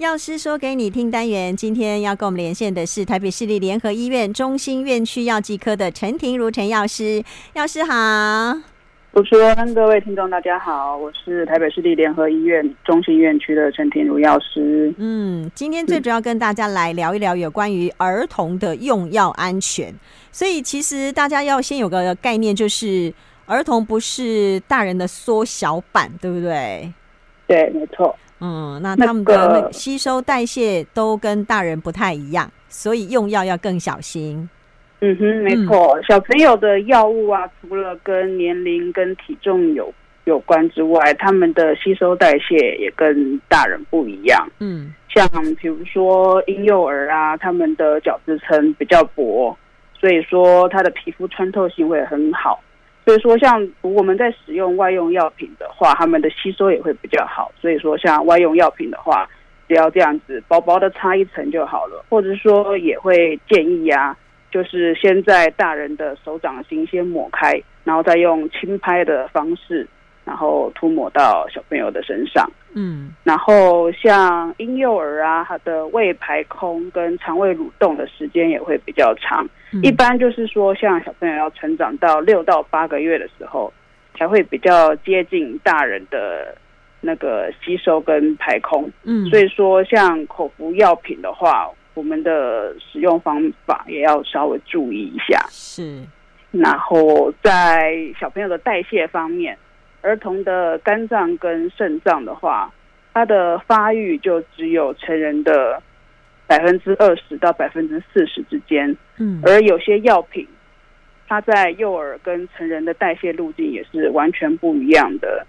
药师说给你听单元，今天要跟我们连线的是台北市立联合医院中心院区药剂科的陈婷如陈药师，药师好。主持人，各位听众，大家好，我是台北市立联合医院中心院区的陈婷如药师。嗯，今天最主要跟大家来聊一聊有关于儿童的用药安全，所以其实大家要先有个概念，就是儿童不是大人的缩小版，对不对？对，没错。嗯，那他们的吸收代谢都跟大人不太一样，所以用药要更小心。嗯哼，没错，嗯、小朋友的药物啊，除了跟年龄跟体重有有关之外，他们的吸收代谢也跟大人不一样。嗯，像比如说婴幼儿啊，他们的角质层比较薄，所以说他的皮肤穿透性会很好。所以说，像我们在使用外用药品的话，他们的吸收也会比较好。所以说，像外用药品的话，只要这样子薄薄的擦一层就好了。或者说，也会建议、啊，就是先在大人的手掌心先抹开，然后再用轻拍的方式。然后涂抹到小朋友的身上，嗯，然后像婴幼儿啊，他的胃排空跟肠胃蠕动的时间也会比较长，嗯、一般就是说，像小朋友要成长到六到八个月的时候，才会比较接近大人的那个吸收跟排空，嗯，所以说像口服药品的话，我们的使用方法也要稍微注意一下，是，然后在小朋友的代谢方面。儿童的肝脏跟肾脏的话，它的发育就只有成人的百分之二十到百分之四十之间。嗯，而有些药品，它在幼儿跟成人的代谢路径也是完全不一样的。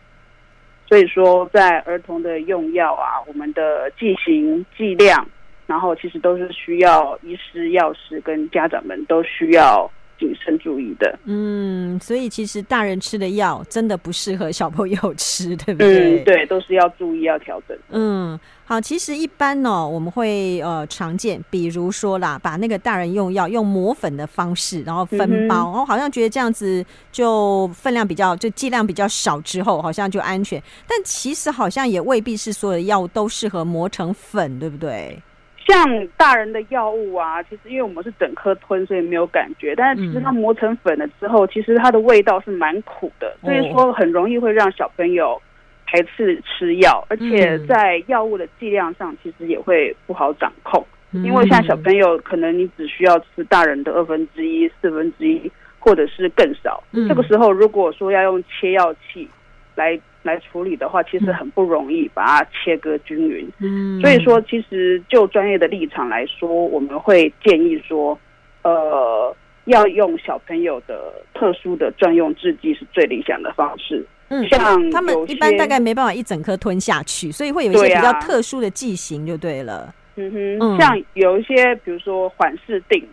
所以说，在儿童的用药啊，我们的剂型、剂量，然后其实都是需要医师、药师跟家长们都需要。谨慎注意的，嗯，所以其实大人吃的药真的不适合小朋友吃，对不对？嗯，对，都是要注意要调整。嗯，好，其实一般呢、哦，我们会呃常见，比如说啦，把那个大人用药用磨粉的方式，然后分包，然后、嗯、好像觉得这样子就分量比较就剂量比较少，之后好像就安全，但其实好像也未必是所有的药物都适合磨成粉，对不对？像大人的药物啊，其实因为我们是整颗吞，所以没有感觉。但是其实它磨成粉了之后，其实它的味道是蛮苦的，所以说很容易会让小朋友排斥吃药，而且在药物的剂量上，其实也会不好掌控。因为像小朋友，可能你只需要吃大人的二分之一、四分之一，或者是更少。这个时候，如果说要用切药器来。来处理的话，其实很不容易把它切割均匀。嗯，所以说，其实就专业的立场来说，我们会建议说，呃，要用小朋友的特殊的专用制剂是最理想的方式。嗯，像他们一般大概没办法一整颗吞下去，所以会有一些比较特殊的剂型就对了。嗯哼，像有一些，比如说缓释定，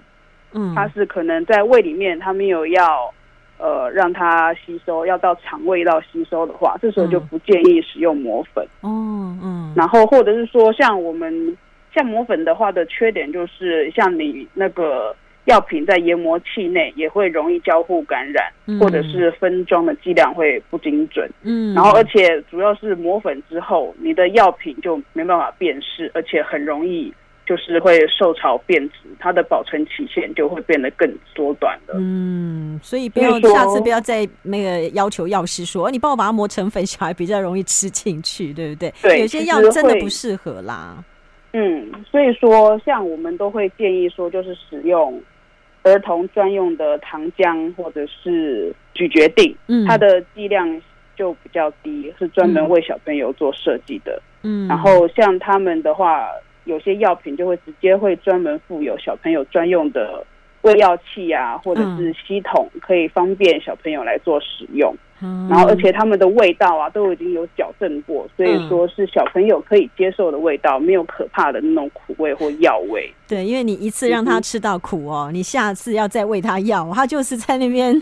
嗯，它是可能在胃里面，它没有要。呃，让它吸收，要到肠胃道吸收的话，这时候就不建议使用磨粉。嗯嗯。然后或者是说，像我们像磨粉的话的缺点就是，像你那个药品在研磨器内也会容易交互感染，嗯、或者是分装的剂量会不精准。嗯。然后，而且主要是磨粉之后，你的药品就没办法辨识，而且很容易。就是会受潮变质，它的保存期限就会变得更缩短了。嗯，所以不要下次不要再那个要求药师说，你帮我把它磨成粉，小孩比较容易吃进去，对不对？对，有些药真的不适合啦。嗯，所以说像我们都会建议说，就是使用儿童专用的糖浆或者是咀嚼錠，嗯，它的剂量就比较低，是专门为小朋友做设计的。嗯，然后像他们的话。有些药品就会直接会专门附有小朋友专用的喂药器啊，或者是系统，可以方便小朋友来做使用。然后，而且他们的味道啊，都已经有矫正过，所以说是小朋友可以接受的味道，没有可怕的那种苦味或药味。对，因为你一次让他吃到苦哦，嗯、你下次要再喂他药，他就是在那边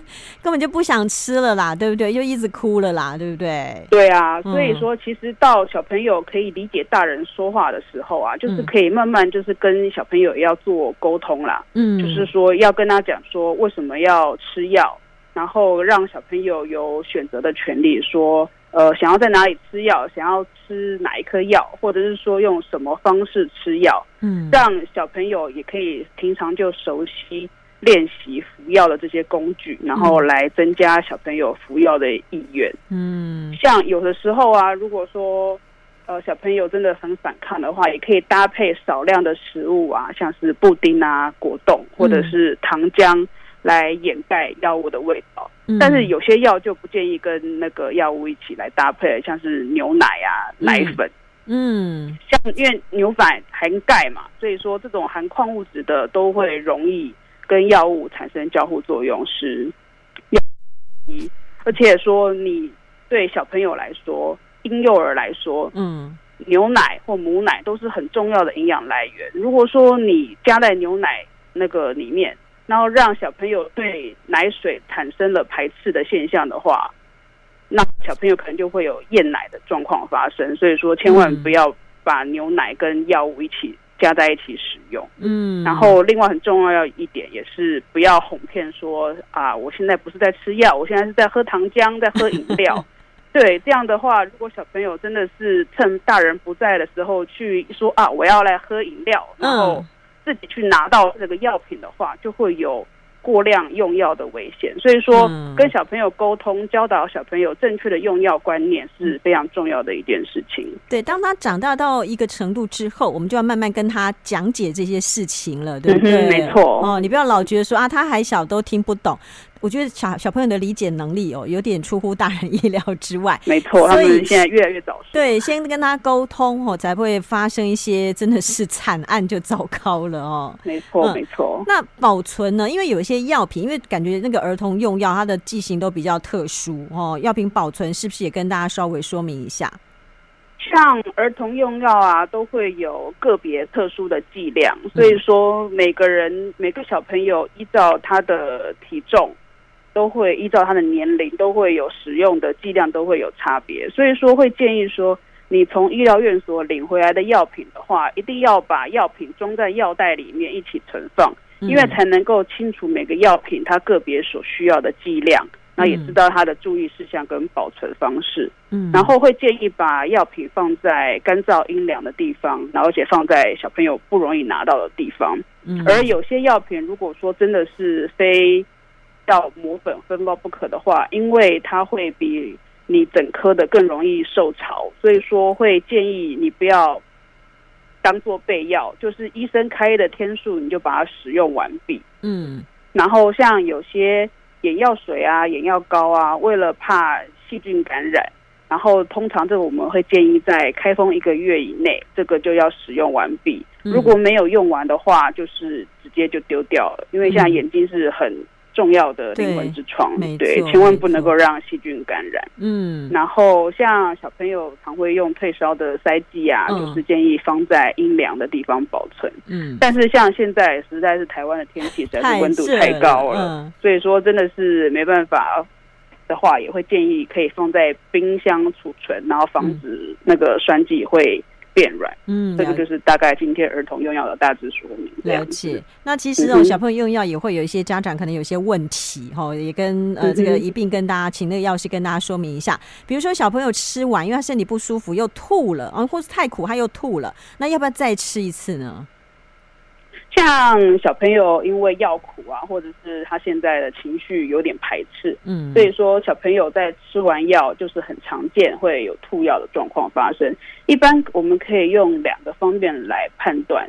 根本就不想吃了啦，对不对？又一直哭了啦，对不对？对啊，所以说其实到小朋友可以理解大人说话的时候啊，就是可以慢慢就是跟小朋友要做沟通啦，嗯，就是说要跟他讲说为什么要吃药。然后让小朋友有选择的权利，说，呃，想要在哪里吃药，想要吃哪一颗药，或者是说用什么方式吃药，嗯，让小朋友也可以平常就熟悉练习服药的这些工具，然后来增加小朋友服药的意愿。嗯，像有的时候啊，如果说呃小朋友真的很反抗的话，也可以搭配少量的食物啊，像是布丁啊、果冻或者是糖浆。来掩盖药物的味道，嗯、但是有些药就不建议跟那个药物一起来搭配，像是牛奶啊、嗯、奶粉，嗯，像因为牛奶含钙嘛，所以说这种含矿物质的都会容易跟药物产生交互作用，是药物。而且说你对小朋友来说，婴幼儿来说，嗯，牛奶或母奶都是很重要的营养来源。如果说你加在牛奶那个里面，然后让小朋友对奶水产生了排斥的现象的话，那小朋友可能就会有厌奶的状况发生。所以说，千万不要把牛奶跟药物一起加在一起使用。嗯。然后，另外很重要要一点也是不要哄骗说啊，我现在不是在吃药，我现在是在喝糖浆，在喝饮料。对，这样的话，如果小朋友真的是趁大人不在的时候去说啊，我要来喝饮料，然后。自己去拿到这个药品的话，就会有过量用药的危险。所以说，跟小朋友沟通，教导小朋友正确的用药观念是非常重要的一件事情。对，当他长大到一个程度之后，我们就要慢慢跟他讲解这些事情了，对不对？嗯、没错。哦，你不要老觉得说啊，他还小，都听不懂。我觉得小小朋友的理解能力哦，有点出乎大人意料之外。没错，所以他们现在越来越早熟。对，先跟他沟通哦，才不会发生一些真的是惨案就糟糕了哦。没错，没错。那保存呢？因为有一些药品，因为感觉那个儿童用药，它的剂型都比较特殊哦。药品保存是不是也跟大家稍微说明一下？像儿童用药啊，都会有个别特殊的剂量，所以说每个人每个小朋友依照他的体重。都会依照他的年龄，都会有使用的剂量都会有差别，所以说会建议说，你从医疗院所领回来的药品的话，一定要把药品装在药袋里面一起存放，因为才能够清楚每个药品它个别所需要的剂量，那也知道它的注意事项跟保存方式。嗯，然后会建议把药品放在干燥阴凉的地方，然后而且放在小朋友不容易拿到的地方。嗯，而有些药品如果说真的是非要磨粉分包不可的话，因为它会比你整颗的更容易受潮，所以说会建议你不要当做备药，就是医生开的天数你就把它使用完毕。嗯，然后像有些眼药水啊、眼药膏啊，为了怕细菌感染，然后通常这个我们会建议在开封一个月以内，这个就要使用完毕。如果没有用完的话，就是直接就丢掉了，因为现在眼睛是很。重要的灵魂之窗，对，对，千万不能够让细菌感染。嗯，然后像小朋友常会用退烧的塞剂啊，嗯、就是建议放在阴凉的地方保存。嗯，但是像现在实在是台湾的天气实在是温度太高了，了嗯、所以说真的是没办法的话，也会建议可以放在冰箱储存，然后防止那个栓剂会。变软，嗯，这个就是大概今天儿童用药的大致说明。了解。那其实哦，小朋友用药也会有一些家长可能有些问题哈，也跟呃这个一并跟大家请那个药师跟大家说明一下。比如说小朋友吃完，因为他身体不舒服又吐了，啊，或是太苦他又吐了，那要不要再吃一次呢？像小朋友因为药苦啊，或者是他现在的情绪有点排斥，嗯，所以说小朋友在吃完药就是很常见会有吐药的状况发生。一般我们可以用两个方面来判断，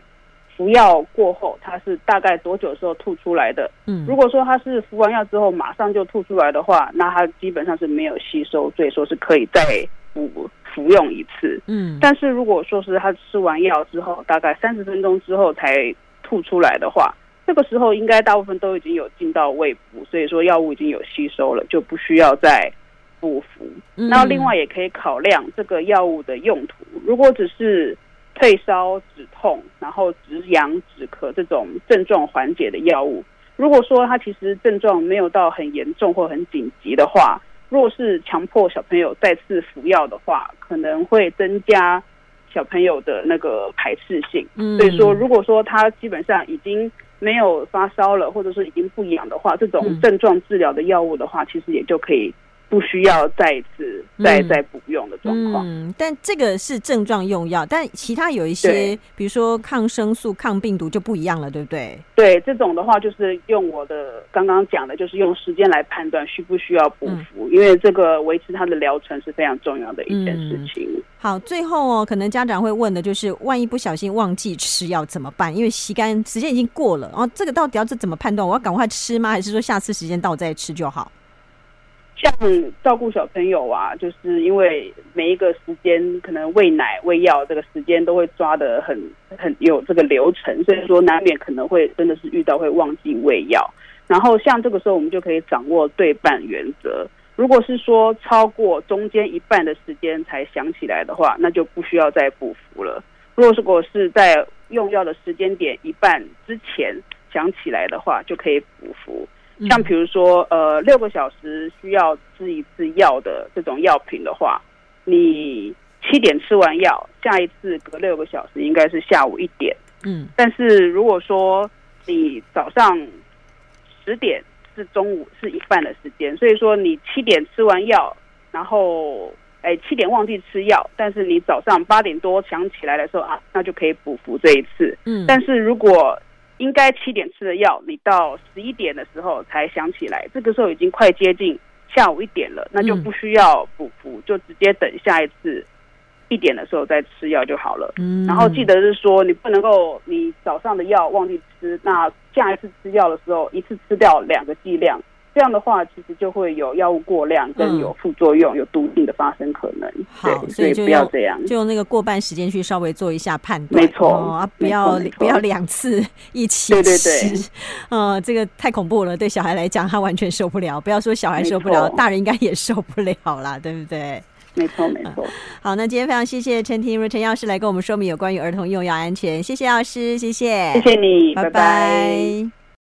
服药过后他是大概多久时候吐出来的。嗯，如果说他是服完药之后马上就吐出来的话，那他基本上是没有吸收，所以说是可以再服服用一次。嗯，但是如果说是他吃完药之后大概三十分钟之后才吐出来的话，这个时候应该大部分都已经有进到胃部，所以说药物已经有吸收了，就不需要再补服。那另外也可以考量这个药物的用途，如果只是退烧止痛，然后止痒止咳这种症状缓解的药物，如果说它其实症状没有到很严重或很紧急的话，若是强迫小朋友再次服药的话，可能会增加。小朋友的那个排斥性，所以说，如果说他基本上已经没有发烧了，或者是已经不痒的话，这种症状治疗的药物的话，其实也就可以不需要再一次再再补用的状况。嗯，但这个是症状用药，但其他有一些，比如说抗生素、抗病毒就不一样了，对不对？对，这种的话就是用我的刚刚讲的，就是用时间来判断需不需要补服，嗯、因为这个维持它的疗程是非常重要的一件事情。嗯、好，最后哦，可能家长会问的就是，万一不小心忘记吃药怎么办？因为吸干时间已经过了，然后这个到底要这怎么判断？我要赶快吃吗？还是说下次时间到再吃就好？像照顾小朋友啊，就是因为每一个时间可能喂奶、喂药这个时间都会抓得很很有这个流程，所以说难免可能会真的是遇到会忘记喂药。然后像这个时候，我们就可以掌握对半原则。如果是说超过中间一半的时间才想起来的话，那就不需要再补服了。如果如果是在用药的时间点一半之前想起来的话，就可以补服。像比如说，呃，六个小时需要吃一次药的这种药品的话，你七点吃完药，下一次隔六个小时应该是下午一点。嗯，但是如果说你早上十点是中午是一半的时间，所以说你七点吃完药，然后哎七点忘记吃药，但是你早上八点多想起来的时候啊，那就可以补服这一次。嗯，但是如果应该七点吃的药，你到十一点的时候才想起来，这个时候已经快接近下午一点了，那就不需要补服，就直接等下一次一点的时候再吃药就好了。嗯，然后记得是说，你不能够你早上的药忘记吃，那下一次吃药的时候一次吃掉两个剂量。这样的话，其实就会有药物过量，跟有副作用、嗯、有毒性的发生可能。好，所以，就不要这样，就用那个过半时间去稍微做一下判断。没错、哦、啊，不要不要两次一起吃。对对对，呃，这个太恐怖了，对小孩来讲他完全受不了。不要说小孩受不了，大人应该也受不了啦，对不对？没错没错、啊。好，那今天非常谢谢陈婷如陈药师来跟我们说明有关于儿童用药安全。谢谢药师，谢谢，谢谢你，拜拜。拜拜。